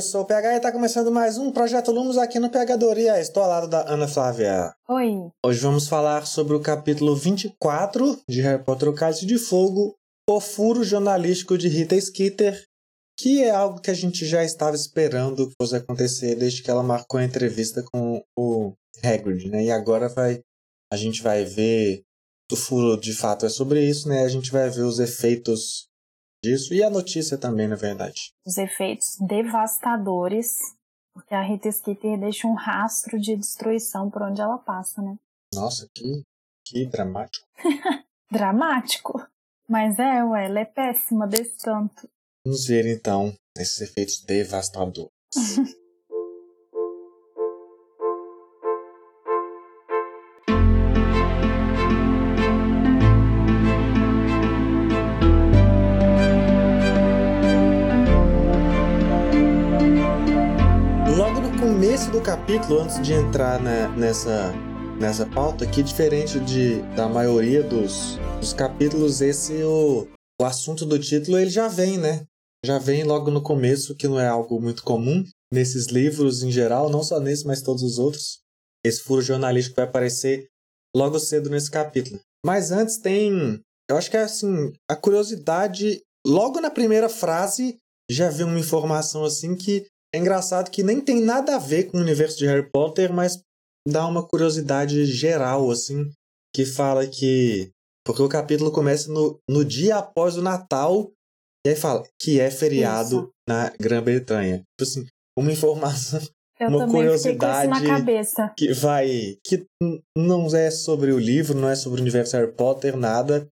Eu sou o PH e está começando mais um Projeto Lumos aqui no Pegadoria. Estou ao lado da Ana Flávia. Oi. Hoje vamos falar sobre o capítulo 24 de Harry Potter o Cálice de Fogo, o furo jornalístico de Rita Skeeter, que é algo que a gente já estava esperando que fosse acontecer desde que ela marcou a entrevista com o Hagrid, né? E agora vai a gente vai ver o furo de fato é sobre isso, né? A gente vai ver os efeitos disso e a notícia também, na verdade. Os efeitos devastadores, porque a Rita Skeeter deixa um rastro de destruição por onde ela passa, né? Nossa, que, que dramático. Dramático. Mas é, ué, ela é péssima desse tanto. Vamos ver então esses efeitos devastadores. começo do capítulo, antes de entrar né, nessa, nessa pauta, que diferente de, da maioria dos, dos capítulos, esse o, o assunto do título ele já vem, né? Já vem logo no começo, que não é algo muito comum nesses livros em geral, não só nesse, mas todos os outros. Esse furo jornalístico vai aparecer logo cedo nesse capítulo. Mas antes tem, eu acho que é assim, a curiosidade, logo na primeira frase já vem uma informação assim que é engraçado que nem tem nada a ver com o universo de Harry Potter, mas dá uma curiosidade geral, assim, que fala que. Porque o capítulo começa no, no dia após o Natal, e aí fala que é feriado Isso. na Grã-Bretanha. Tipo assim, uma informação, Eu uma curiosidade na cabeça. que vai. que não é sobre o livro, não é sobre o universo Harry Potter, nada.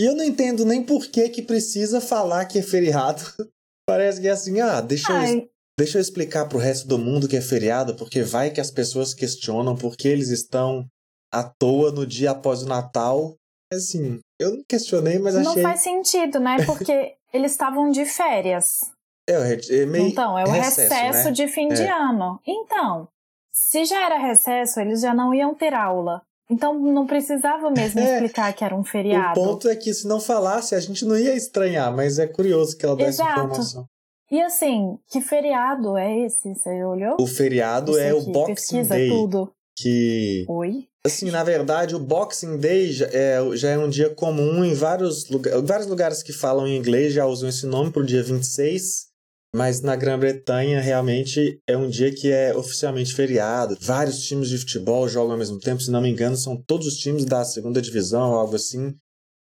E eu não entendo nem por que que precisa falar que é feriado. Parece que é assim, ah, deixa eu Ai, Deixa eu explicar pro resto do mundo que é feriado, porque vai que as pessoas questionam por que eles estão à toa no dia após o Natal. Assim, eu não questionei, mas não achei. faz sentido, né? Porque eles estavam de férias. É, o é meio Então, é o recesso, recesso, né? de fim de É. ano. Então, se já era recesso, eles já não iam ter aula. Então, não precisava mesmo É. explicar que era um O feriado. ponto é que se não falasse, a gente não ia estranhar, mas é curioso que ela Exato. informação. E assim, que feriado é esse? Você olhou? O feriado é o que Boxing pesquisa Day. tudo. Que, Oi? assim, na verdade, o Boxing Day já é, já é um dia comum em vários, lugar, vários lugares que falam em inglês já usam esse nome pro dia 26. Mas na Grã-Bretanha, realmente, é um dia que é oficialmente feriado. Vários times de futebol jogam ao mesmo tempo. Se não me engano, são todos os times da segunda divisão, algo assim.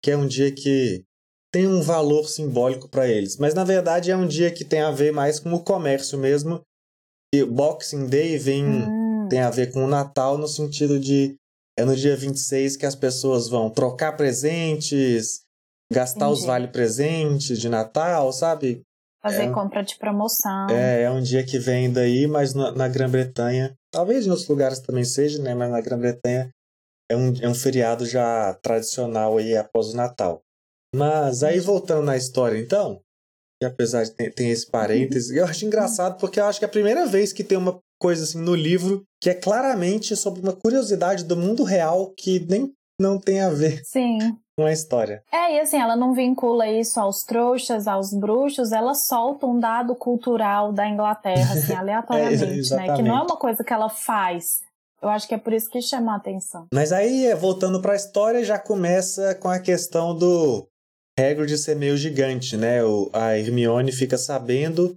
Que é um dia que tem um valor simbólico para eles. Mas, na verdade, é um dia que tem a ver mais com o comércio mesmo. E Boxing Day vem, Hum, tem a ver com o Natal no sentido de... É no dia 26 que as pessoas vão trocar presentes, gastar os Entendi. vale-presentes de Natal, sabe? fazer é. compra de promoção. É, é um dia que vem daí, mas na, na Grã-Bretanha, talvez em outros lugares também seja, né? Mas na Grã-Bretanha é um, é um feriado já tradicional aí após o Natal. Mas aí voltando na história, então, que apesar de ter, ter esse parêntese, eu acho engraçado porque eu acho que é a primeira vez que tem uma coisa assim no livro que é claramente sobre uma curiosidade do mundo real que nem não tem a ver Sim. com a história. É, e assim, ela não vincula isso aos trouxas, aos bruxos, ela solta um dado cultural da Inglaterra, assim, aleatoriamente, né? Que não é uma coisa que ela faz. Eu acho que é por isso que chama a atenção. Mas aí, é, voltando pra história, já começa com a questão do Hagrid ser meio gigante, né? O, a Hermione fica sabendo,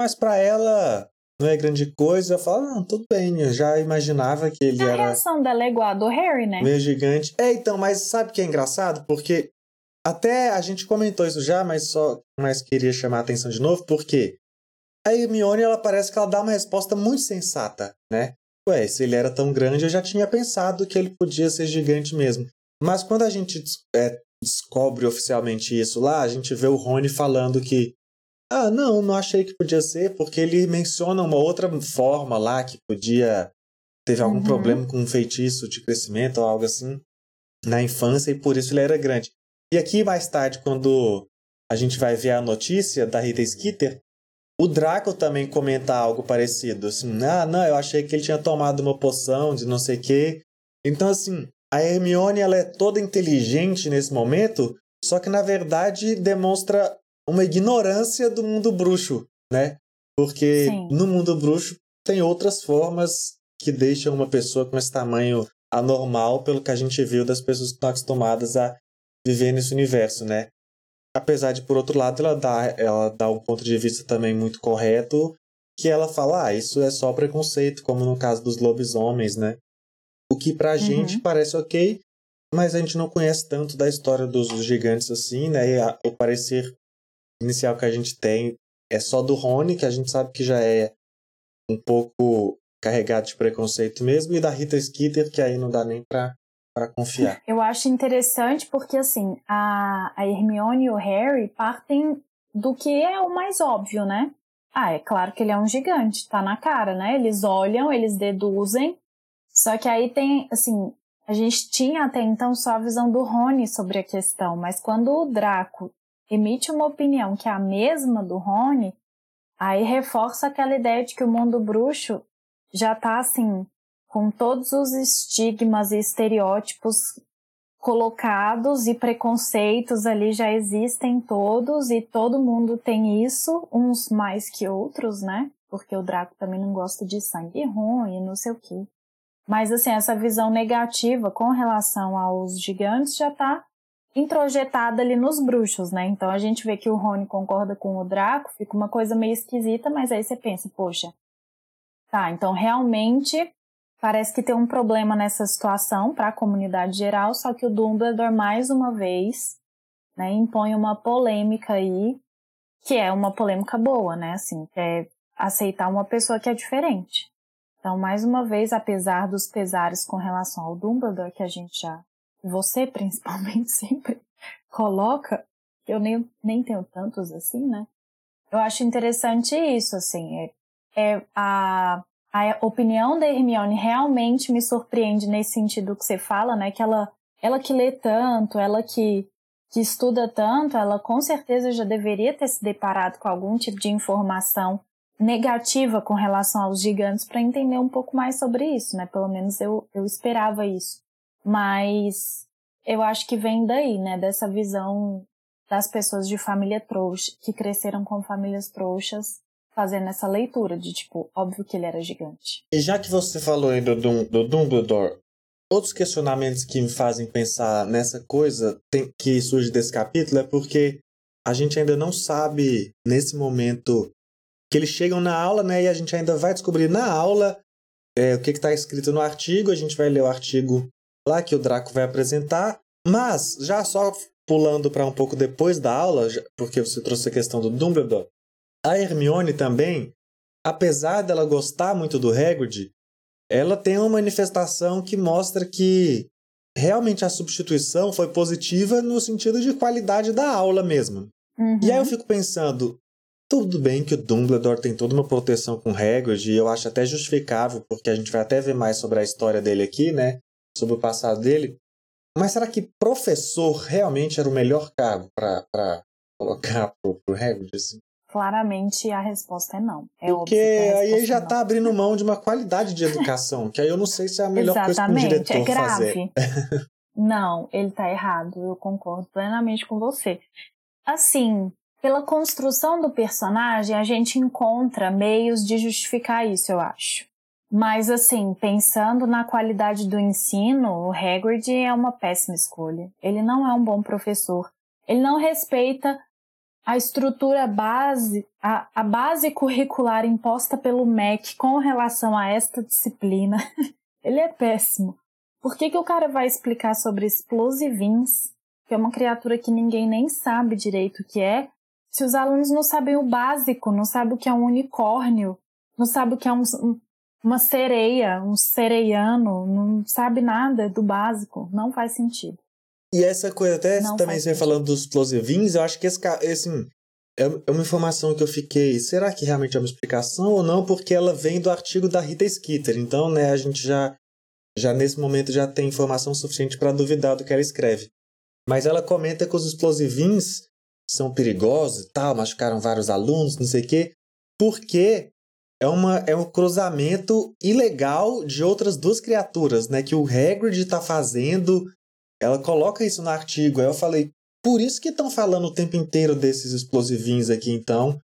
mas pra ela não é grande coisa. Ela fala, não, tudo bem, eu já imaginava que ele A era reação dela é igual a do Harry, né? meio gigante. É, então, mas sabe o que é engraçado? Porque Até a gente comentou isso já, mas só mais queria chamar a atenção de novo, porque a Hermione, ela parece que ela dá uma resposta muito sensata, né? Ué, se ele era tão grande, eu já tinha pensado que ele podia ser gigante mesmo. Mas quando a gente é, descobre oficialmente isso lá, a gente vê o Rony falando que ah, não, não achei que podia ser, porque ele menciona uma outra forma lá que podia teve algum uhum. problema com um feitiço de crescimento ou algo assim na infância e por isso ele era grande. E aqui mais tarde, quando a gente vai ver a notícia da Rita Skeeter, o Draco também comenta algo parecido, assim, ah, não, eu achei que ele tinha tomado uma poção de não sei o quê. Então, assim, a Hermione, ela é toda inteligente nesse momento, só que, na verdade, demonstra uma ignorância do mundo bruxo, né? Porque Sim. no mundo bruxo tem outras formas que deixam uma pessoa com esse tamanho anormal, pelo que a gente viu das pessoas que estão acostumadas a viver nesse universo, né? Apesar de, por outro lado, ela dá, ela dá um ponto de vista também muito correto, que ela fala, ah, isso é só preconceito, como no caso dos lobisomens, né? O que pra uhum. gente parece ok, mas a gente não conhece tanto da história dos gigantes assim, né? E a, o parecer inicial que a gente tem é só do Rony, que a gente sabe que já é um pouco carregado de preconceito mesmo, e da Rita Skeeter, que aí não dá nem pra para confiar. Eu acho interessante porque, assim, a, a Hermione e o Harry partem do que é o mais óbvio, né? Ah, é claro que ele é um gigante, tá na cara, né? Eles olham, eles deduzem. Só que aí tem, assim, a gente tinha até então só a visão do Rony sobre a questão, mas quando o Draco emite uma opinião que é a mesma do Rony, aí reforça aquela ideia de que o mundo bruxo já tá assim com todos os estigmas e estereótipos colocados e preconceitos ali já existem todos e todo mundo tem isso, uns mais que outros, né? Porque o Draco também não gosta de sangue ruim, não sei o quê. Mas assim, essa visão negativa com relação aos gigantes já tá introjetada ali nos bruxos, né? Então a gente vê que o Rony concorda com o Draco, fica uma coisa meio esquisita, mas aí você pensa, poxa, tá, então realmente Parece que tem um problema nessa situação para a comunidade geral, só que o Dumbledore, mais uma vez, né, impõe uma polêmica aí, que é uma polêmica boa, né? Assim, é aceitar uma pessoa que é diferente. Então, mais uma vez, apesar dos pesares com relação ao Dumbledore, que a gente já, você principalmente sempre coloca, eu nem, nem tenho tantos assim, né? Eu acho interessante isso, assim, é, é a a opinião da Hermione realmente me surpreende nesse sentido que você fala, né? Que ela, ela que lê tanto, ela que, que estuda tanto, ela com certeza já deveria ter se deparado com algum tipo de informação negativa com relação aos gigantes para entender um pouco mais sobre isso, né? Pelo menos eu, eu esperava isso. Mas eu acho que vem daí, né? Dessa visão das pessoas de família trouxa, que cresceram com famílias trouxas fazendo essa leitura de tipo, óbvio que ele era gigante. E já que você falou aí do, do Dumbledore, outros questionamentos que me fazem pensar nessa coisa tem, que surge desse capítulo é porque a gente ainda não sabe nesse momento que eles chegam na aula, né? E a gente ainda vai descobrir na aula é, o que está escrito no artigo. A gente vai ler o artigo lá que o Draco vai apresentar. Mas, já só pulando para um pouco depois da aula, porque você trouxe a questão do Dumbledore, a Hermione também, apesar dela gostar muito do Hagrid, ela tem uma manifestação que mostra que realmente a substituição foi positiva no sentido de qualidade da aula mesmo. Uhum. E aí eu fico pensando, tudo bem que o Dumbledore tem toda uma proteção com Hagrid, e eu acho até justificável, porque a gente vai até ver mais sobre a história dele aqui, né? Sobre o passado dele. Mas será que professor realmente era o melhor cargo para colocar pro, pro Hagrid? Assim? Claramente a resposta é não. É Porque aí já está é abrindo mão de uma qualidade de educação, que aí eu não sei se é a melhor Exatamente, coisa para um diretor é grave. fazer. não, ele está errado, eu concordo plenamente com você. Assim, pela construção do personagem, a gente encontra meios de justificar isso, eu acho. Mas assim, pensando na qualidade do ensino, o Hagrid é uma péssima escolha. Ele não é um bom professor. Ele não respeita a estrutura base, a, a base curricular imposta pelo MEC com relação a esta disciplina, ele é péssimo. Por que, que o cara vai explicar sobre explosivins que é uma criatura que ninguém nem sabe direito o que é, se os alunos não sabem o básico, não sabem o que é um unicórnio, não sabem o que é um, uma sereia, um sereiano, não sabe nada do básico, não faz sentido. E essa coisa, até não também você falando dos plosivins, eu acho que esse, assim, é, uma informação que eu fiquei, será que realmente é uma explicação ou não? Porque ela vem do artigo da Rita Skeeter, então, né, a gente já, já nesse momento já tem informação suficiente para duvidar do que ela escreve. Mas ela comenta que os explosivins são perigosos e tal, machucaram vários alunos, não sei o quê, porque é, uma, é um cruzamento ilegal de outras duas criaturas, né? Que o Hagrid está fazendo. Ela coloca isso no artigo. Aí eu falei, por isso que estão falando o tempo inteiro desses explosivinhos aqui, então.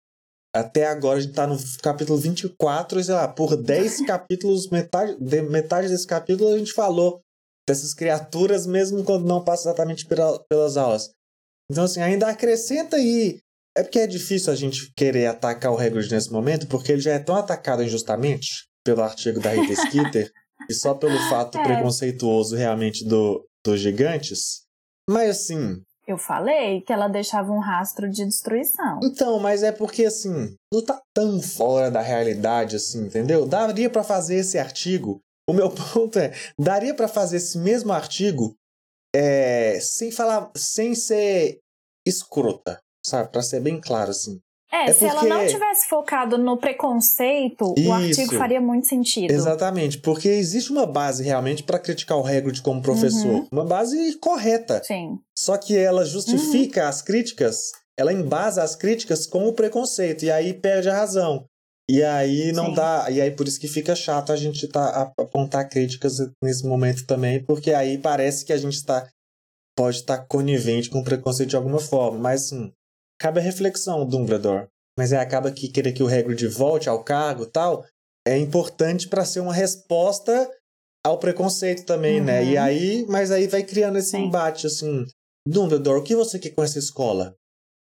Até agora a gente está no capítulo 24, e sei lá, por 10 capítulos, metade, de, metade desse capítulo a gente falou dessas criaturas, mesmo quando não passa exatamente pela, pelas aulas. Então, assim, ainda acrescenta aí é porque é difícil a gente querer atacar o Hagrid nesse momento, porque ele já é tão atacado injustamente pelo artigo da Rita Skeeter, e só pelo fato é. preconceituoso realmente do, dos gigantes. Mas assim. Eu falei que ela deixava um rastro de destruição. Então, mas é porque assim, não tá tão fora da realidade assim, entendeu? Daria para fazer esse artigo. O meu ponto é, daria para fazer esse mesmo artigo é, sem falar, sem ser escrota sabe? Para ser bem claro, assim. É, é se porque... ela não tivesse focado no preconceito, Isso. o artigo faria muito sentido. Exatamente, porque existe uma base realmente para criticar o Hagrid como professor. Uhum. Uma base correta. Sim. Só que ela justifica uhum. as críticas, ela embasa as críticas com o preconceito, e aí perde a razão. E aí não Sim. dá. E aí por isso que fica chato a gente tá, apontar críticas nesse momento também, porque aí parece que a gente está. Pode estar tá conivente com o preconceito de alguma forma. Mas assim, cabe a reflexão, Dumbledore. Mas é, acaba que querer que o Hagrid volte ao cargo tal é importante para ser uma resposta ao preconceito também, uhum. né? E uhum. aí, mas aí vai criando esse Sim. embate assim, Dumbledore, o que você quer com essa escola?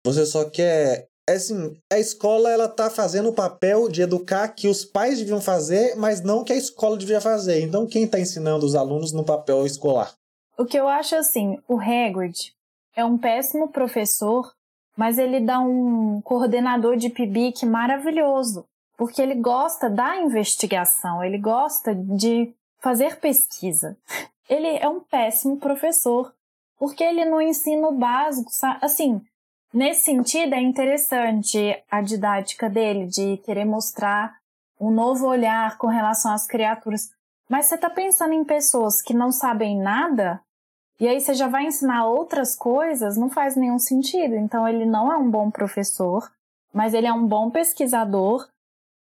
Você só quer é assim, a escola ela tá fazendo o papel de educar que os pais deviam fazer, mas não que a escola devia fazer. Então quem está ensinando os alunos no papel escolar? O que eu acho assim, o Hagrid é um péssimo professor mas ele dá um coordenador de PIBIC maravilhoso, porque ele gosta da investigação, ele gosta de fazer pesquisa. Ele é um péssimo professor, porque ele no ensino básico, assim, nesse sentido é interessante a didática dele de querer mostrar um novo olhar com relação às criaturas. Mas você está pensando em pessoas que não sabem nada e aí você já vai ensinar outras coisas, não faz nenhum sentido. Então ele não é um bom professor, mas ele é um bom pesquisador.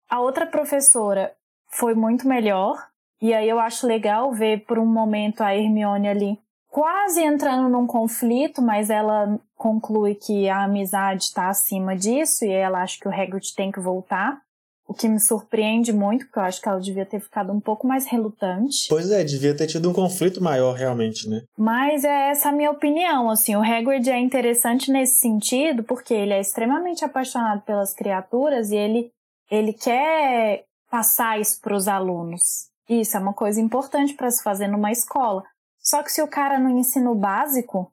A outra professora foi muito melhor, e aí eu acho legal ver por um momento a Hermione ali quase entrando num conflito, mas ela conclui que a amizade está acima disso e ela acha que o Hagrid tem que voltar. O que me surpreende muito, porque eu acho que ela devia ter ficado um pouco mais relutante. Pois é, devia ter tido um conflito maior realmente, né? Mas é essa a minha opinião, assim, o Hagrid é interessante nesse sentido, porque ele é extremamente apaixonado pelas criaturas e ele, ele quer passar isso para os alunos. Isso é uma coisa importante para se fazer numa escola. Só que se o cara no ensino básico,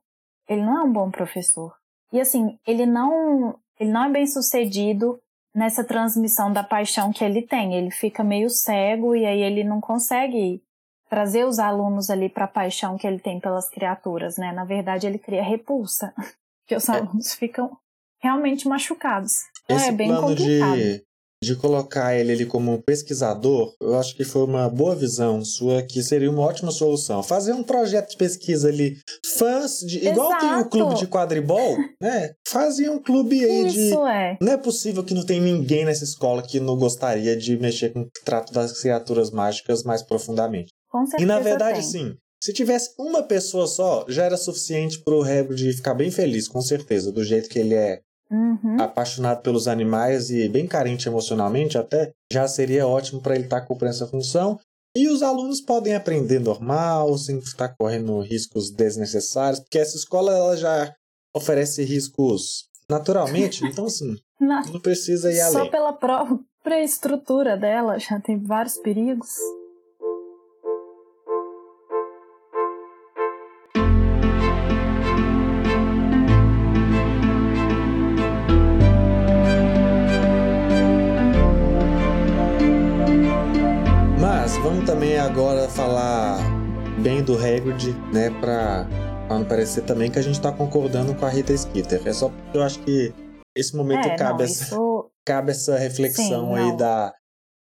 ele não é um bom professor. E assim, ele não, ele não é bem sucedido nessa transmissão da paixão que ele tem. Ele fica meio cego e aí ele não consegue trazer os alunos ali para a paixão que ele tem pelas criaturas, né? Na verdade, ele cria repulsa, que os é. alunos é. ficam realmente machucados. Então, Esse é bem plano complicado. De de colocar ele ali como pesquisador, eu acho que foi uma boa visão sua, que seria uma ótima solução. Fazer um projeto de pesquisa ali, fãs de. Exato. Igual tem o clube de quadribol, né? Fazia um clube aí Isso de. É. Não é possível que não tem ninguém nessa escola que não gostaria de mexer com o trato das criaturas mágicas mais profundamente. Com certeza. E na verdade, tem. sim. Se tivesse uma pessoa só, já era suficiente pro Hagrid ficar bem feliz, com certeza, do jeito que ele é Uhum. apaixonado pelos animais e bem carente emocionalmente até, já seria ótimo para ele estar tá cumprindo essa função. E os alunos podem aprender normal, sem estar correndo riscos desnecessários, porque essa escola ela já oferece riscos naturalmente, então assim, não, não precisa ir além. Só pela própria estrutura dela já tem vários perigos. Agora falar bem do Hagrid, né, pra, pra não parecer também que a gente tá concordando com a Rita Skeeter. É só porque eu acho que esse momento É, cabe, não, essa, isso... cabe essa reflexão Sim, aí não. da,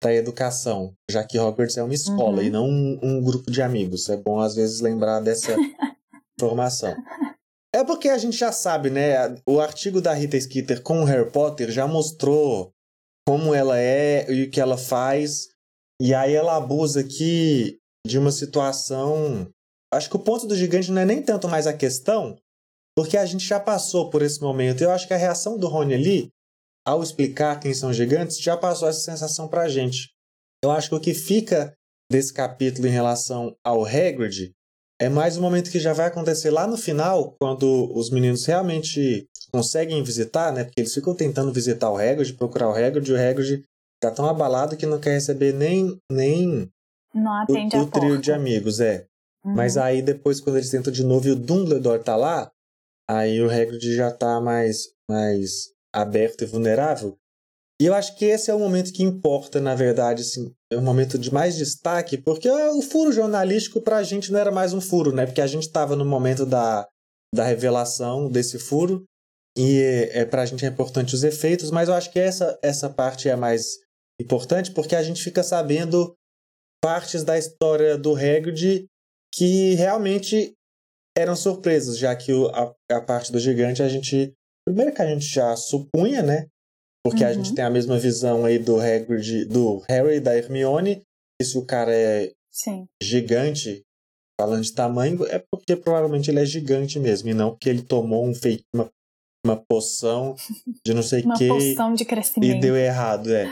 da educação, já que Hogwarts é uma escola Uhum. e não um, um grupo de amigos. É bom às vezes lembrar dessa informação. É porque a gente já sabe, né? O artigo da Rita Skeeter com o Harry Potter já mostrou como ela é e o que ela faz. E aí ela abusa aqui de uma situação. Acho que o ponto do gigante não é nem tanto mais a questão, porque a gente já passou por esse momento. Eu acho que a reação do Rony ali, ao explicar quem são gigantes, já passou essa sensação pra gente. Eu acho que o que fica desse capítulo em relação ao Hagrid é mais um momento que já vai acontecer lá no final, quando os meninos realmente conseguem visitar, né? Porque eles ficam tentando visitar o Hagrid, procurar o Hagrid, e o Hagrid tá tão abalado que não quer receber nem, nem Não o, atende a o trio porta. de amigos, é. Uhum. Mas aí depois, quando eles tentam de novo e o Dumbledore tá lá, aí o Hagrid já tá mais, mais aberto e vulnerável. E eu acho que esse é o momento que importa, na verdade, assim, é o momento de mais destaque, porque ah, o furo jornalístico pra gente não era mais um furo, né? Porque a gente tava no momento da, da revelação desse furo, e é, é, pra gente é importante os efeitos, mas eu acho que essa, essa parte é mais importante, porque a gente fica sabendo partes da história do Hagrid que realmente eram surpresas, já que o, a, a parte do gigante a gente. Primeiro que a gente já supunha, né? Porque a Uhum. gente tem a mesma visão aí do Hagrid, do Harry e da Hermione. E se o cara é Sim. gigante, falando de tamanho, é porque provavelmente ele é gigante mesmo, e não porque ele tomou um feito, uma, uma poção de não sei o Uma que poção de e crescimento. deu errado, é.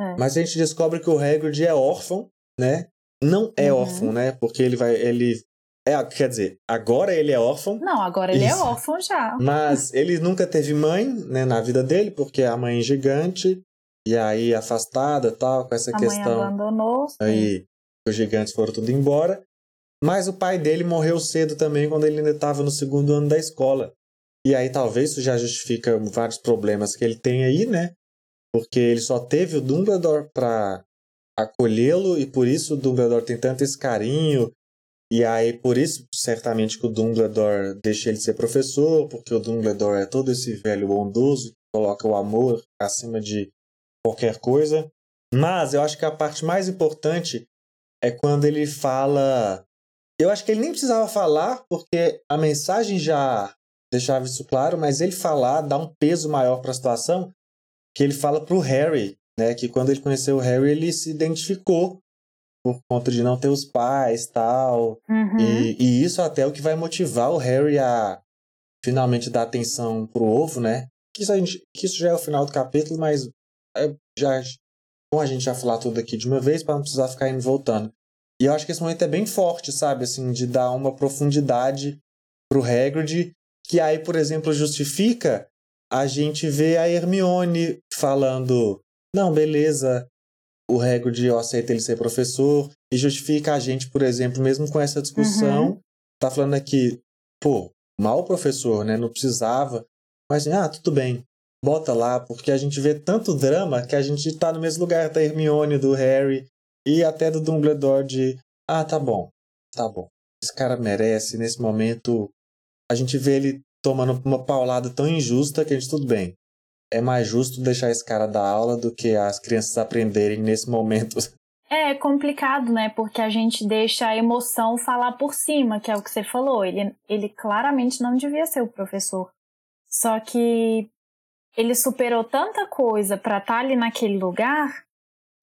É. Mas a gente descobre que o Hagrid é órfão, né? Não é Uhum. órfão, né? Porque ele vai. Ele. É, quer dizer, agora ele é órfão, Não, agora ele Isso. é órfão já. mas ele nunca teve mãe, né, na vida dele, porque a mãe é gigante, e aí afastada tal, com essa A mãe questão abandonou. sim. aí os gigantes foram tudo embora. Mas o pai dele morreu cedo também quando ele ainda estava no segundo ano da escola. E aí talvez isso já justifica vários problemas que ele tem aí, né? Porque ele só teve o Dumbledore para acolhê-lo e por isso o Dumbledore tem tanto esse carinho. E aí por isso certamente que o Dumbledore deixa ele ser professor, porque o Dumbledore é todo esse velho bondoso que coloca o amor acima de qualquer coisa. Mas eu acho que a parte mais importante é quando ele fala. Eu acho que ele nem precisava falar, porque a mensagem já deixava isso claro, mas ele falar dá um peso maior para a situação, que ele fala pro Harry, né? Que quando ele conheceu o Harry, ele se identificou por conta de não ter os pais tal. Uhum. E, e isso até é o que vai motivar o Harry a finalmente dar atenção pro ovo, né? Que isso, gente, que isso já é o final do capítulo, mas é, já bom a gente já falar tudo aqui de uma vez para não precisar ficar indo voltando. E eu acho que esse momento é bem forte, sabe? Assim, de dar uma profundidade pro Hagrid, que aí, por exemplo, justifica a gente ver a Hermione falando: não, beleza, o Hagrid eu aceito ele ser professor, e justifica a gente, por exemplo, mesmo com essa discussão, tá falando aqui, pô, mal professor, né? Não precisava, mas ah, tudo bem, bota lá, porque a gente vê tanto drama que a gente tá no mesmo lugar da Hermione, do Harry e até do Dumbledore de, ah, tá bom, tá bom. Esse cara merece, nesse momento, a gente vê ele tomando uma paulada tão injusta que a gente, tudo bem. É mais justo deixar esse cara dar aula do que as crianças aprenderem nesse momento. É complicado, né? Porque a gente deixa a emoção falar por cima, que é o que você falou. Ele, ele claramente não devia ser o professor. Só que ele superou tanta coisa pra estar ali naquele lugar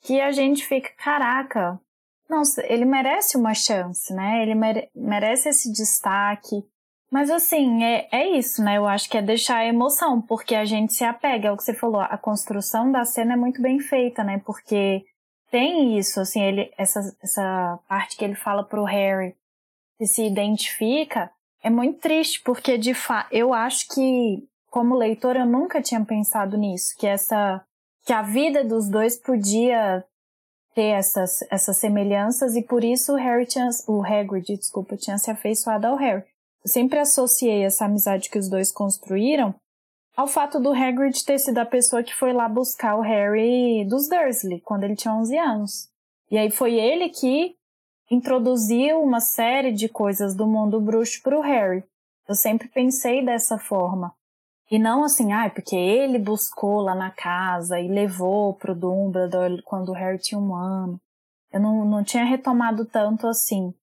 que a gente fica, caraca, não, ele merece uma chance, né? Ele mere merece esse destaque. Mas assim, é, é isso, né? Eu acho que é deixar a emoção, porque a gente se apega, é o que você falou, a construção da cena é muito bem feita, né? Porque tem isso, assim, ele, essa, essa parte que ele fala pro Harry, que se identifica, é muito triste, porque de fato, eu acho que, como leitor, eu nunca tinha pensado nisso, que essa, que a vida dos dois podia ter essas, essas semelhanças e por isso o Harry tinha, o Hagrid, desculpa, tinha se afeiçoado ao Harry. Eu sempre associei essa amizade que os dois construíram ao fato do Hagrid ter sido a pessoa que foi lá buscar o Harry dos Dursley quando ele tinha 11 anos. E aí foi ele que introduziu uma série de coisas do mundo bruxo para o Harry. Eu sempre pensei dessa forma. E não assim, ah, porque ele buscou lá na casa e levou pro Dumbledore quando o Harry tinha um ano. Eu não, não tinha retomado tanto assim.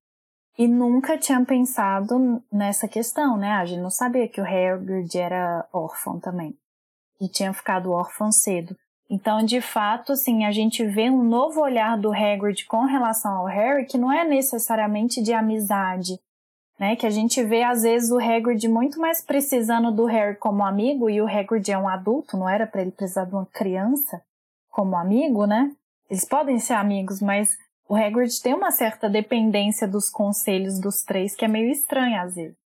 E nunca tinha pensado nessa questão, né? A gente não sabia que o Hagrid era órfão também. E tinha ficado órfão cedo. Então, de fato, assim, a gente vê um novo olhar do Hagrid com relação ao Harry que não é necessariamente de amizade, né? Que a gente vê às vezes o Hagrid muito mais precisando do Harry como amigo e o Hagrid é um adulto, não era para ele precisar de uma criança como amigo, né? Eles podem ser amigos, mas o Hagrid tem uma certa dependência dos conselhos dos três que é meio estranha às vezes.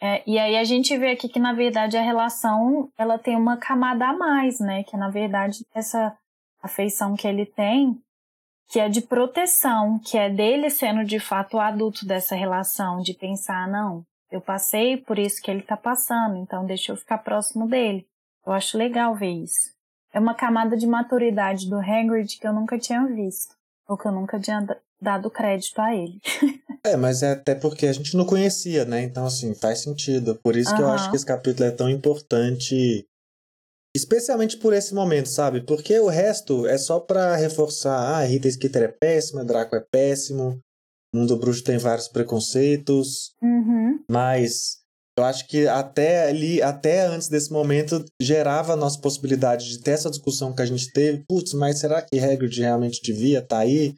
É, e aí a gente vê aqui que na verdade a relação ela tem uma camada a mais, né? Que na verdade essa afeição que ele tem que é de proteção, que é dele sendo de fato o adulto dessa relação, de pensar, não, eu passei por isso que ele está passando, então deixa eu ficar próximo dele. Eu acho legal ver isso. É uma camada de maturidade do Hagrid que eu nunca tinha visto, ou que eu nunca tinha dado crédito a ele. é, mas é até porque a gente não conhecia, né? Então, assim, faz sentido. Por isso que eu acho que esse capítulo é tão importante Especialmente por esse momento, sabe? Porque o resto é só para reforçar, ah, Rita Skeeter é péssima, Draco é péssimo, Mundo Bruxo tem vários preconceitos. Uhum. Mas eu acho que até ali, até antes desse momento, gerava a nossa possibilidade de ter essa discussão que a gente teve. Putz, mas será que Hagrid realmente devia estar tá aí?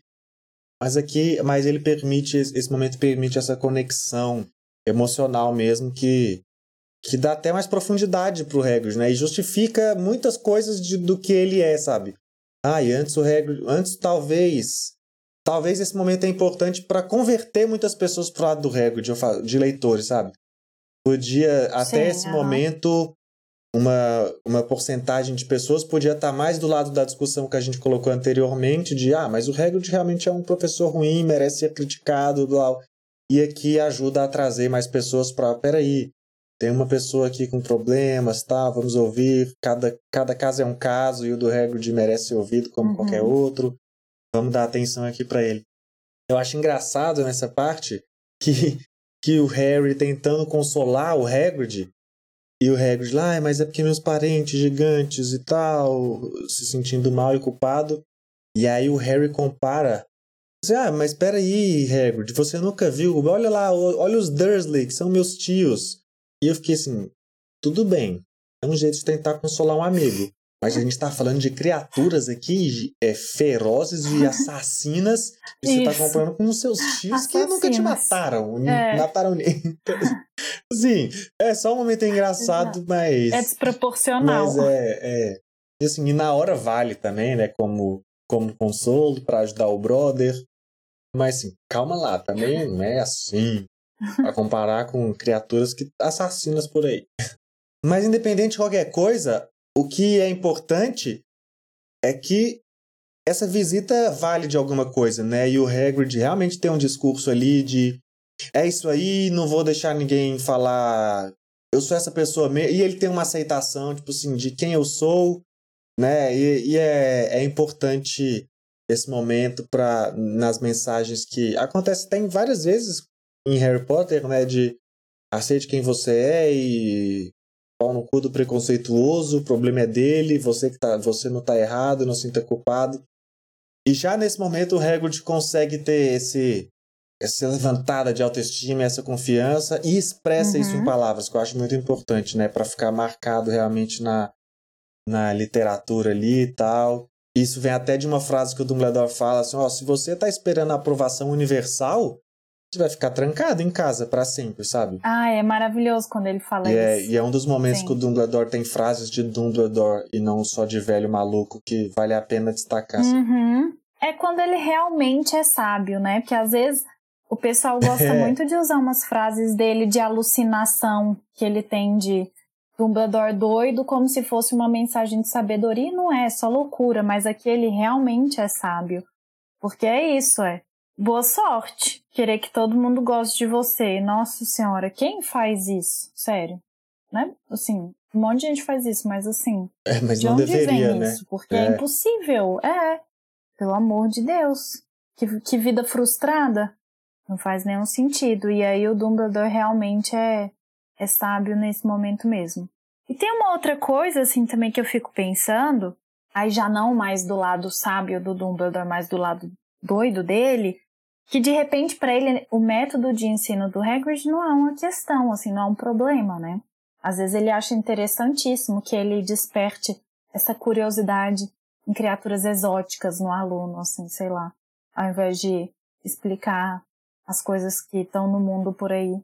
Mas aqui, mas ele permite, esse momento permite essa conexão emocional mesmo que que dá até mais profundidade pro Hagrid, né? E justifica muitas coisas de, do que ele é, sabe? Ah, e antes o Hagrid, antes talvez, talvez esse momento é importante para converter muitas pessoas pro lado do Hagrid, de leitores, sabe? Podia, até Sim, esse momento, uma, uma porcentagem de pessoas podia estar tá mais do lado da discussão que a gente colocou anteriormente, de ah, mas o Hagrid realmente é um professor ruim, merece ser criticado, blá. E aqui ajuda a trazer mais pessoas para, peraí, tem uma pessoa aqui com problemas, tá? Vamos ouvir. Cada, cada caso é um caso e o do Hagrid merece ser ouvido como uhum. qualquer outro. Vamos dar atenção aqui para ele. Eu acho engraçado nessa parte que, que o Harry tentando consolar o Hagrid e o Hagrid lá, ah, mas é porque meus parentes gigantes e tal, se sentindo mal e culpado. E aí o Harry compara ah, mas espera aí, Hagrid, você nunca viu? Olha lá, olha os Dursley, que são meus tios. E eu fiquei assim, tudo bem, é um jeito de tentar consolar um amigo. Mas a gente tá falando de criaturas aqui é, ferozes e assassinas. E você tá comparando com os seus tios Assassinas. que nunca te mataram. É. Mataram nem. Sim, é só um momento engraçado, mas. É desproporcional. Mas é. é e assim, e na hora vale também, né? Como, como consolo para ajudar o brother. Mas assim, calma lá, também não é assim a comparar com criaturas que assassinas por aí. Mas independente de qualquer coisa, o que é importante é que essa visita vale de alguma coisa, né? E o Hagrid realmente tem um discurso ali de é isso aí, não vou deixar ninguém falar eu sou essa pessoa mesmo. E ele tem uma aceitação, tipo assim, de quem eu sou, né? E, e é, é importante esse momento para nas mensagens que acontece tem várias vezes em Harry Potter, né? De aceite quem você é e pau no cu do preconceituoso, o problema é dele, você que tá, você não tá errado, não se sinta culpado. E já nesse momento o Hagrid consegue ter esse essa levantada de autoestima, essa confiança e expressa uhum. isso em uhum. palavras, que eu acho muito importante, né, para ficar marcado realmente na na literatura ali e tal. Isso vem até de uma frase que o Dumbledore fala assim, ó, oh, se você tá esperando a aprovação universal, você vai ficar trancado em casa para sempre, sabe? Ah, é maravilhoso quando ele fala e isso. É, e é um dos momentos Sim. que o Dumbledore tem frases de Dumbledore e não só de velho maluco que vale a pena destacar. Uhum. É quando ele realmente é sábio, né? Porque às vezes o pessoal gosta é. muito de usar umas frases dele de alucinação que ele tem de Dumbledore doido como se fosse uma mensagem de sabedoria. E não é, é só loucura, mas aqui ele realmente é sábio. Porque é isso, é boa sorte. Querer que todo mundo goste de você. Nossa senhora, quem faz isso? Sério. Né? Assim, um monte de gente faz isso, mas assim. É, mas de onde deveria, vem né? isso? Porque é. é impossível. É. Pelo amor de Deus. Que, que vida frustrada. Não faz nenhum sentido. E aí o Dumbledore realmente é, é sábio nesse momento mesmo. E tem uma outra coisa, assim, também que eu fico pensando, aí já não mais do lado sábio do Dumbledore, mas do lado doido dele, que de repente para ele o método de ensino do Hagrid não é uma questão, assim, não é um problema, né? Às vezes ele acha interessantíssimo que ele desperte essa curiosidade em criaturas exóticas no aluno, assim, sei lá, ao invés de explicar as coisas que estão no mundo por aí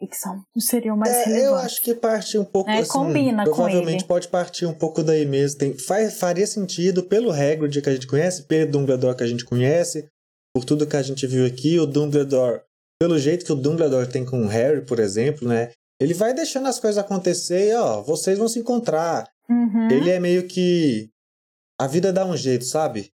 e que são, seriam mais é, relevantes. Eu acho que parte um pouco, é, assim, combina provavelmente pode partir um pouco daí mesmo. Tem, faz, faria sentido pelo Hagrid que a gente conhece, pelo Dumbledore que a gente conhece, por tudo que a gente viu aqui, o Dumbledore, pelo jeito que o Dumbledore tem com o Harry, por exemplo, né? Ele vai deixando as coisas acontecer e, ó, vocês vão se encontrar. Uhum. Ele é meio que. A vida dá um jeito, sabe?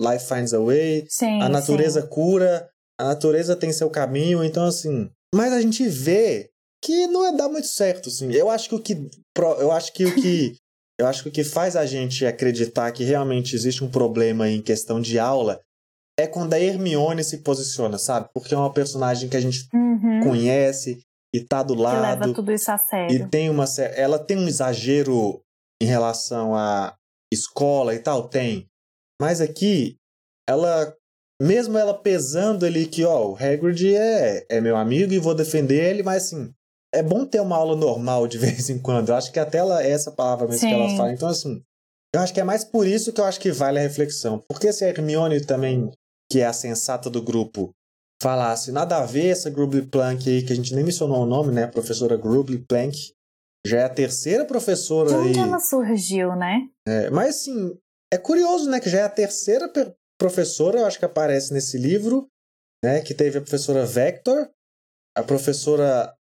Life finds a way. Sim, a natureza sim. cura, a natureza tem seu caminho, então assim. Mas a gente vê que não é dar muito certo, assim. Eu acho que o que. Eu acho que o que. eu acho que o que faz a gente acreditar que realmente existe um problema em questão de aula é quando a Hermione se posiciona, sabe? Porque é uma personagem que a gente uhum. conhece e tá do lado. Que leva tudo isso a sério. E tem uma. Ela tem um exagero em relação à escola e tal? Tem. Mas aqui, ela. Mesmo ela pesando ali que, ó, o Hagrid é, é meu amigo e vou defender ele, mas assim, é bom ter uma aula normal de vez em quando. Eu acho que até ela, é essa palavra mesmo Sim. que ela fala. Então, assim, eu acho que é mais por isso que eu acho que vale a reflexão. Porque se a Hermione também, que é a sensata do grupo, falasse nada a ver essa Grubly Plank aí, que a gente nem mencionou o nome, né? Professora Grubly Plank. Já é a terceira professora De onde aí. ela surgiu, né? É, mas assim, é curioso, né? Que já é a terceira professora, eu acho que aparece nesse livro, né? Que teve a professora Vector, a professora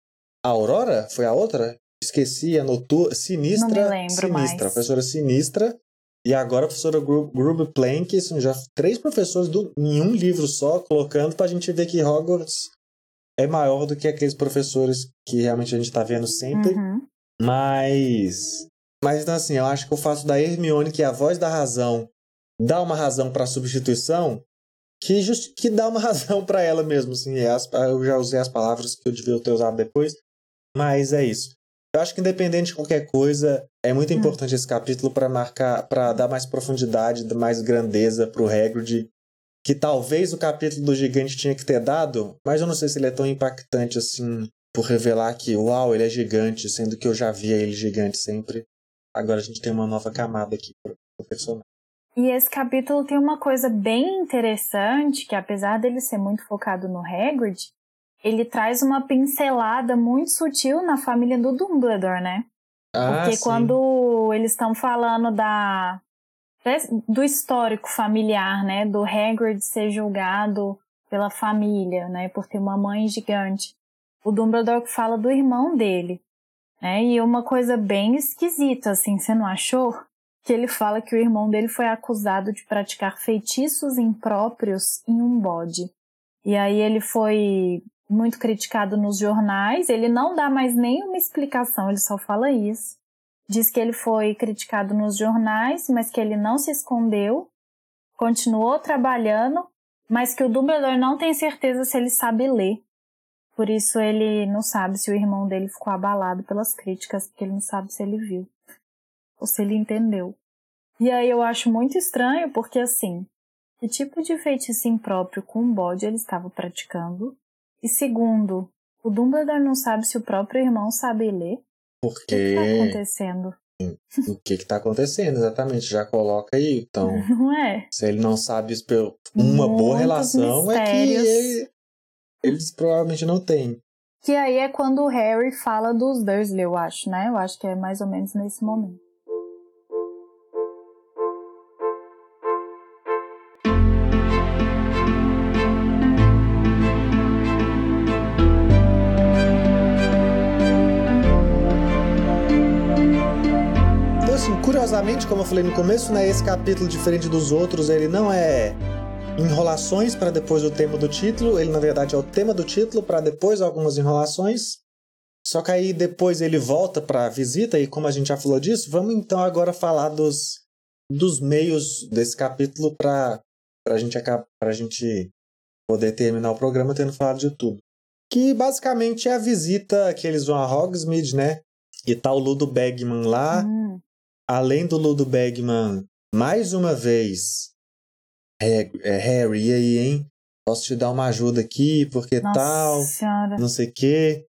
Aurora, foi a outra? Esqueci, a notu... Sinistra. Não me lembro Sinistra, mais. a professora Sinistra. E agora a professora Gru- Grub Plank, assim, já três professores do... em um livro só, colocando pra gente ver que Hogwarts é maior do que aqueles professores que realmente a gente tá vendo sempre. Uhum. Mas. Mas então, assim, eu acho que o fato da Hermione, que é a voz da razão, dá uma razão pra substituição, que, just, que dá uma razão pra ela mesmo. Assim, é eu já usei as palavras que eu devia ter usado depois, mas é isso. Eu acho que independente de qualquer coisa, é muito Hum. importante esse capítulo pra marcar, para dar mais profundidade, mais grandeza pro Hagrid, que talvez o capítulo do gigante tinha que ter dado, mas eu não sei se ele é tão impactante assim por revelar que, uau, ele é gigante, sendo que eu já via ele gigante sempre. Agora a gente tem uma nova camada aqui pro, pro personagem. E esse capítulo tem uma coisa bem interessante, que apesar dele ser muito focado no Hagrid, ele traz uma pincelada muito sutil na família do Dumbledore, né? Ah, Porque sim. quando eles estão falando da do histórico familiar, né, do Hagrid ser julgado pela família, né, por ter uma mãe gigante, o Dumbledore fala do irmão dele, né? E uma coisa bem esquisita, assim, você não achou? Que ele fala que o irmão dele foi acusado de praticar feitiços impróprios em um bode. E aí ele foi muito criticado nos jornais, ele não dá mais nenhuma explicação, ele só fala isso. Diz que ele foi criticado nos jornais, mas que ele não se escondeu, continuou trabalhando, mas que o Dumbledore não tem certeza se ele sabe ler. Por isso ele não sabe se o irmão dele ficou abalado pelas críticas, porque ele não sabe se ele viu ou se ele entendeu. E aí eu acho muito estranho, porque assim, que tipo de feitiço impróprio com um bode ele estava praticando? E segundo, o Dumbledore não sabe se o próprio irmão sabe ler? O que está Porque acontecendo? o que que tá acontecendo exatamente? Já coloca aí. Então, Não é? se ele não sabe uma boa Muitos relação, é que mistérios. ele- eles provavelmente não têm. Que aí é quando o Harry fala dos Dursley, eu acho, né? Eu acho que é mais ou menos nesse momento. Curiosamente, como eu falei no começo, né, esse capítulo, diferente dos outros, ele não é enrolações para depois o tema do título, ele na verdade é o tema do título para depois algumas enrolações. Só que aí depois ele volta para a visita e como a gente já falou disso, vamos então agora falar dos, dos meios desse capítulo para a gente acabar, para gente poder terminar o programa tendo falado de tudo. Que basicamente é a visita que eles vão a Hogsmeade, né? E tá o Ludo Bagman lá. Hum. Além do Ludo Bagman, mais uma vez. É, é, Harry, e aí, hein? Posso te dar uma ajuda aqui, porque Nossa tal, senhora. não sei o quê.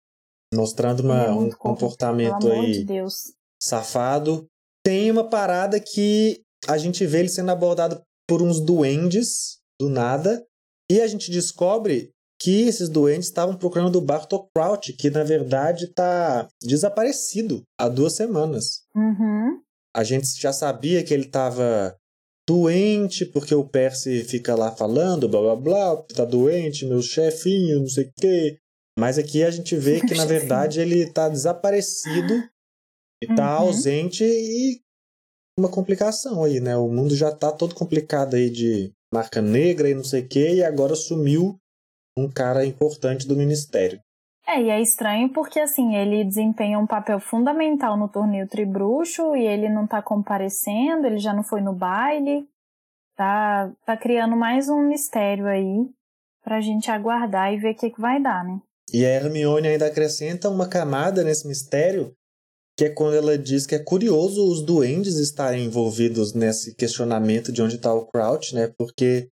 Mostrando uma, é um comportamento aí de Deus. safado. Tem uma parada que a gente vê ele sendo abordado por uns duendes do nada. E a gente descobre que esses duendes estavam procurando o Bartol Crouch, que na verdade tá desaparecido há duas semanas. Uhum. A gente já sabia que ele tava doente, porque o Percy fica lá falando, blá blá blá, tá doente, meu chefinho, não sei o quê. Mas aqui a gente vê que, na verdade, ele tá desaparecido e tá Uhum. ausente e uma complicação aí, né? O mundo já tá todo complicado aí de marca negra e não sei o quê, e agora sumiu um cara importante do ministério. É, e é estranho porque, assim, ele desempenha um papel fundamental no torneio Tribruxo e ele não tá comparecendo, ele já não foi no baile. Tá, tá criando mais um mistério aí pra gente aguardar e ver o que, que vai dar, né? E a Hermione ainda acrescenta uma camada nesse mistério, que é quando ela diz que é curioso os duendes estarem envolvidos nesse questionamento de onde está o Crouch, né? Porque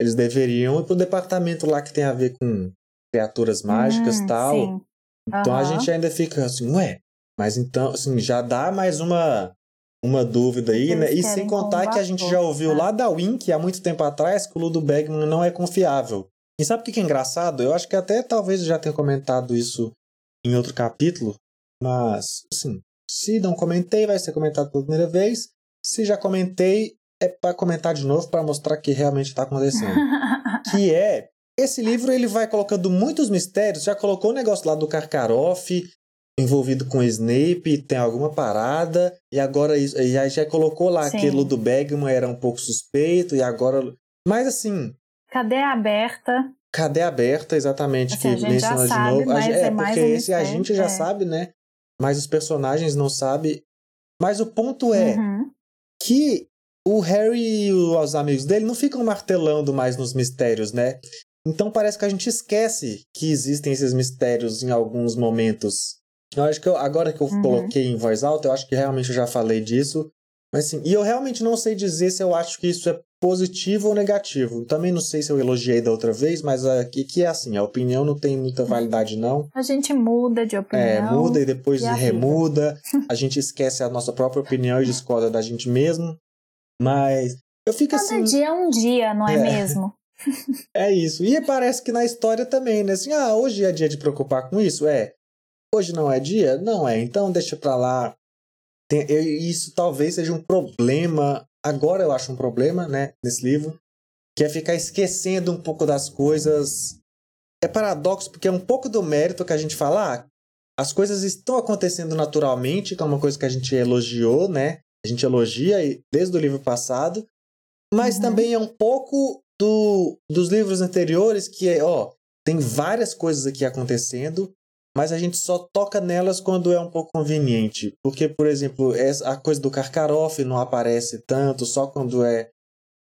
eles deveriam ir pro departamento lá que tem a ver com criaturas mágicas e Hum, tal. Sim. Então a gente ainda fica assim, ué, mas então, assim, já dá mais uma, uma dúvida aí, Eles né? E sem contar que a gente já ouviu né? lá da Wink há muito tempo atrás que o Ludo Bagman não é confiável. E sabe o que que é engraçado? Eu acho que até talvez eu já tenha comentado isso em outro capítulo, mas, assim, se não comentei, vai ser comentado pela primeira vez. Se já comentei, é para comentar de novo para mostrar que realmente está acontecendo que é esse livro ele vai colocando muitos mistérios. Já colocou o negócio lá do Karkaroff envolvido com Snape, tem alguma parada e agora isso, aí já colocou lá Sim. aquilo do Bagman era um pouco suspeito e agora, mas assim, Cadê a aberta? cadê a aberta exatamente Assim, que já menciona de sabe, novo? Mas é é porque um esse a gente já é. sabe, né? Mas os personagens não sabem. Mas o ponto é Uhum. que o Harry e os amigos dele não ficam martelando mais nos mistérios, né? Então parece que a gente esquece que existem esses mistérios em alguns momentos. Eu acho que eu- agora que eu Uhum. coloquei em voz alta, eu acho que realmente eu já falei disso. Mas sim, e eu realmente não sei dizer se eu acho que isso é positivo ou negativo. Também não sei se eu elogiei da outra vez, mas aqui que é assim, a opinião não tem muita validade não. A gente muda de opinião. É, muda e depois e a vida. remuda. A gente esquece a nossa própria opinião e discorda da gente mesmo. Mas eu fico Cada assim. dia é um dia, não é, É. mesmo? É isso. E parece que na história também, né? Assim, ah, hoje é dia de preocupar com isso? É. Hoje não é dia? Não é. Então deixa pra lá. Tem- eu- isso talvez seja um problema. Agora eu acho um problema, né? Nesse livro. Que é ficar esquecendo um pouco das coisas. É paradoxo, porque é um pouco do mérito que a gente fala. Ah, as coisas estão acontecendo naturalmente, que é uma coisa que a gente elogiou, né? A gente elogia e- desde o livro passado. Mas Uhum. também é um pouco do, dos livros anteriores que é, ó, tem várias coisas aqui acontecendo, mas a gente só toca nelas quando é um pouco conveniente. Porque, por exemplo, a coisa do Karkaroff não aparece tanto, só quando é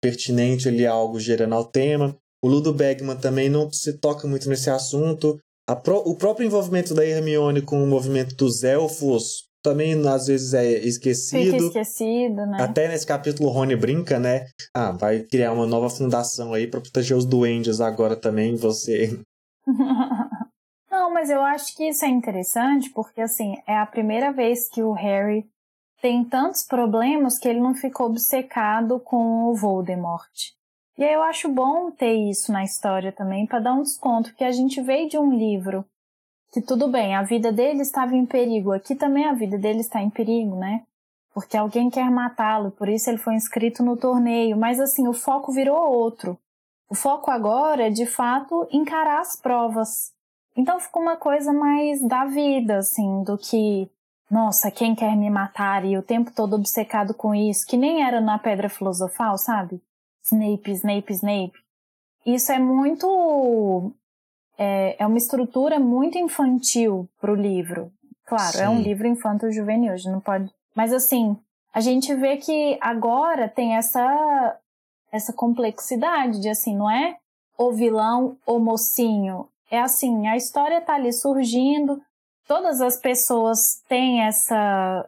pertinente ali algo gerando ao tema. O Ludo Bagman também não se toca muito nesse assunto. A pró- o próprio envolvimento da Hermione com o movimento dos elfos também às vezes é Fica esquecido. esquecido, né? Até nesse capítulo o Rony brinca, né? Ah, vai criar uma nova fundação aí pra proteger os duendes agora também, você. Não, mas eu acho que isso é interessante porque, assim, é a primeira vez que o Harry tem tantos problemas que ele não ficou obcecado com o Voldemort. E aí eu acho bom ter isso na história também para dar um desconto, porque a gente veio de um livro que tudo bem, a vida dele estava em perigo, aqui também a vida dele está em perigo, né? Porque alguém quer matá-lo, por isso ele foi inscrito no torneio, mas assim, o foco virou outro. O foco agora é, de fato, encarar as provas. Então ficou uma coisa mais da vida, assim, do que, nossa, quem quer me matar? E o tempo todo obcecado com isso, que nem era na Pedra Filosofal, sabe? Snape, Snape, Snape. Isso é muito. É, é uma estrutura muito infantil pro livro. Claro, é um Sim. livro infanto-juvenil, não pode. Mas assim, a gente vê que agora tem essa essa complexidade de assim, não é o vilão, o mocinho. É assim, a história tá ali surgindo, todas as pessoas têm essa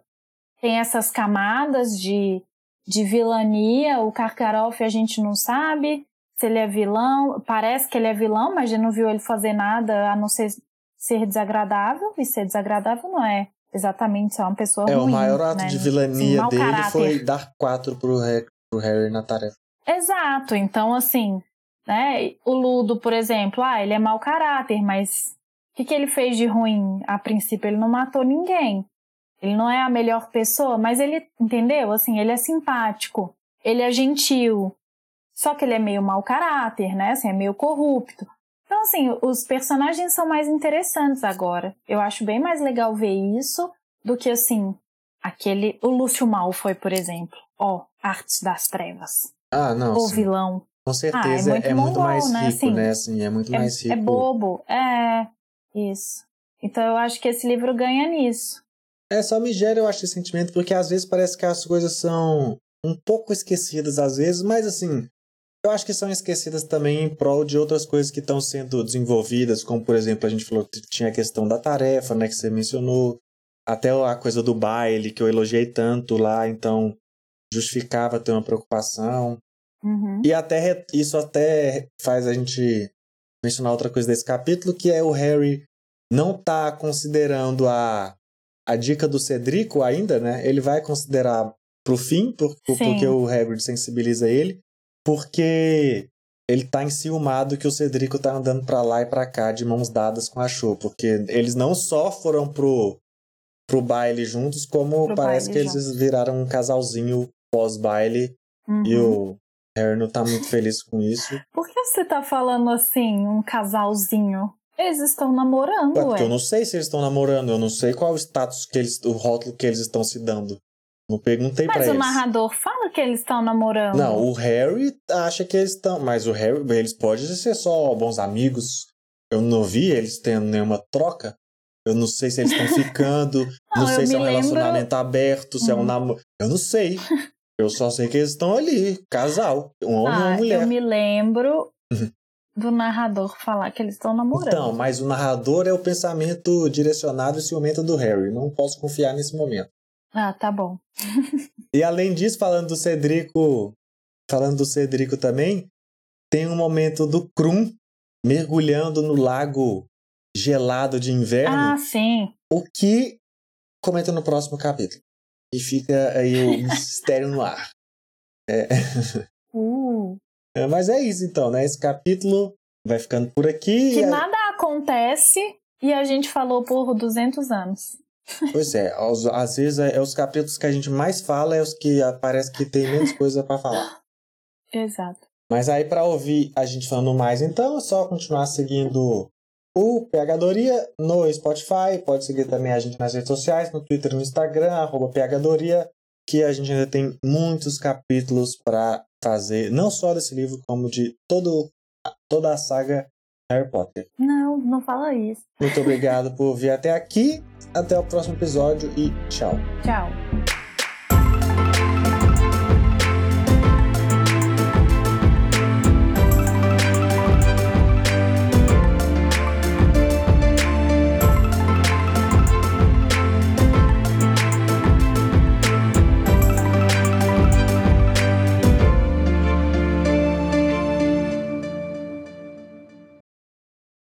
têm essas camadas de, de vilania. O Karkaroff a gente não sabe se ele é vilão, parece que ele é vilão, mas a gente não viu ele fazer nada a não ser ser desagradável, e ser desagradável não é exatamente ser uma pessoa é, ruim. o maior ato né? de vilania Sim, dele caráter. foi dar quatro pro, Harry- pro Harry na tarefa. Exato, então assim, né, o Ludo, por exemplo, ah, ele é mau caráter, mas o que, que ele fez de ruim? A princípio ele não matou ninguém. Ele não é a melhor pessoa, mas ele, entendeu? Assim, ele é simpático, ele é gentil, só que ele é meio mau caráter, né? Assim, é meio corrupto. Então, assim, os personagens são mais interessantes agora. Eu acho bem mais legal ver isso do que, assim, aquele. O Lúcio Malfoy, por exemplo. Ó, Artes das Trevas. Ah, não. O sim. vilão. Com certeza Ah, é muito é, muito mongol, mais né, rico, assim. né? Assim, é muito É, mais rico. é bobo. É, isso. Então eu acho que esse livro ganha nisso. É, só me gera, eu acho, esse sentimento, porque às vezes parece que as coisas são um pouco esquecidas, às vezes, mas assim, eu acho que são esquecidas também em prol de outras coisas que estão sendo desenvolvidas, como por exemplo, a gente falou que tinha a questão da tarefa, né, que você mencionou, até a coisa do baile, que eu elogiei tanto lá, então justificava ter uma preocupação. Uhum. E até isso até faz a gente mencionar outra coisa desse capítulo, que é o Harry não tá considerando a, a dica do Cedrico ainda, né? Ele vai considerar pro fim, por, porque o Hagrid sensibiliza ele, porque ele tá enciumado que o Cedrico tá andando pra lá e pra cá de mãos dadas com a Cho, porque eles não só foram pro, pro baile juntos, como Pro parece que eles viraram um casalzinho pós-baile Uhum. e o Harry não tá muito feliz com isso. Por que você tá falando assim, um casalzinho? Eles estão namorando, Ué, ué. eu não sei se eles estão namorando, eu não sei qual o status que eles, o rótulo que eles estão se dando. Não perguntei pra Mas o eles. narrador fala que eles estão namorando. Não, o Harry acha que eles estão, mas o Harry, eles podem ser só bons amigos. Eu não vi eles tendo nenhuma troca. Eu não sei se eles estão ficando, não, Não, sei se é um lembro- relacionamento aberto, se é um Uhum. namoro. Eu não sei. Eu só sei que eles estão ali, casal, um homem e ah, uma mulher. eu me lembro Uhum. do narrador falar que eles estão namorando. Então, mas o narrador é o pensamento direcionado e ciumento do Harry. Não posso confiar nesse momento. Ah, tá bom. E além disso, falando do Cedrico, falando do Cedrico também, tem um momento do Krum mergulhando no lago gelado de inverno, Ah, sim. o que comenta no próximo capítulo. E fica aí o mistério no ar. Uh, É, mas é isso então, né? Esse capítulo vai ficando por aqui. que a- nada acontece e a gente falou por 200 anos. Pois é, aos- às vezes é, é os capítulos que a gente mais fala, é os que parece que tem menos coisa pra falar. Exato. Mas aí, para ouvir a gente falando mais, então, é só continuar seguindo o Pegadoria no Spotify. Pode seguir também a gente nas redes sociais, no Twitter no Instagram, arroba Pegadoria, que a gente ainda tem muitos capítulos para fazer, não só desse livro, como de todo, toda a saga Harry Potter. Não, não fala isso. Muito obrigado por vir até aqui. Até o próximo episódio e tchau. Tchau.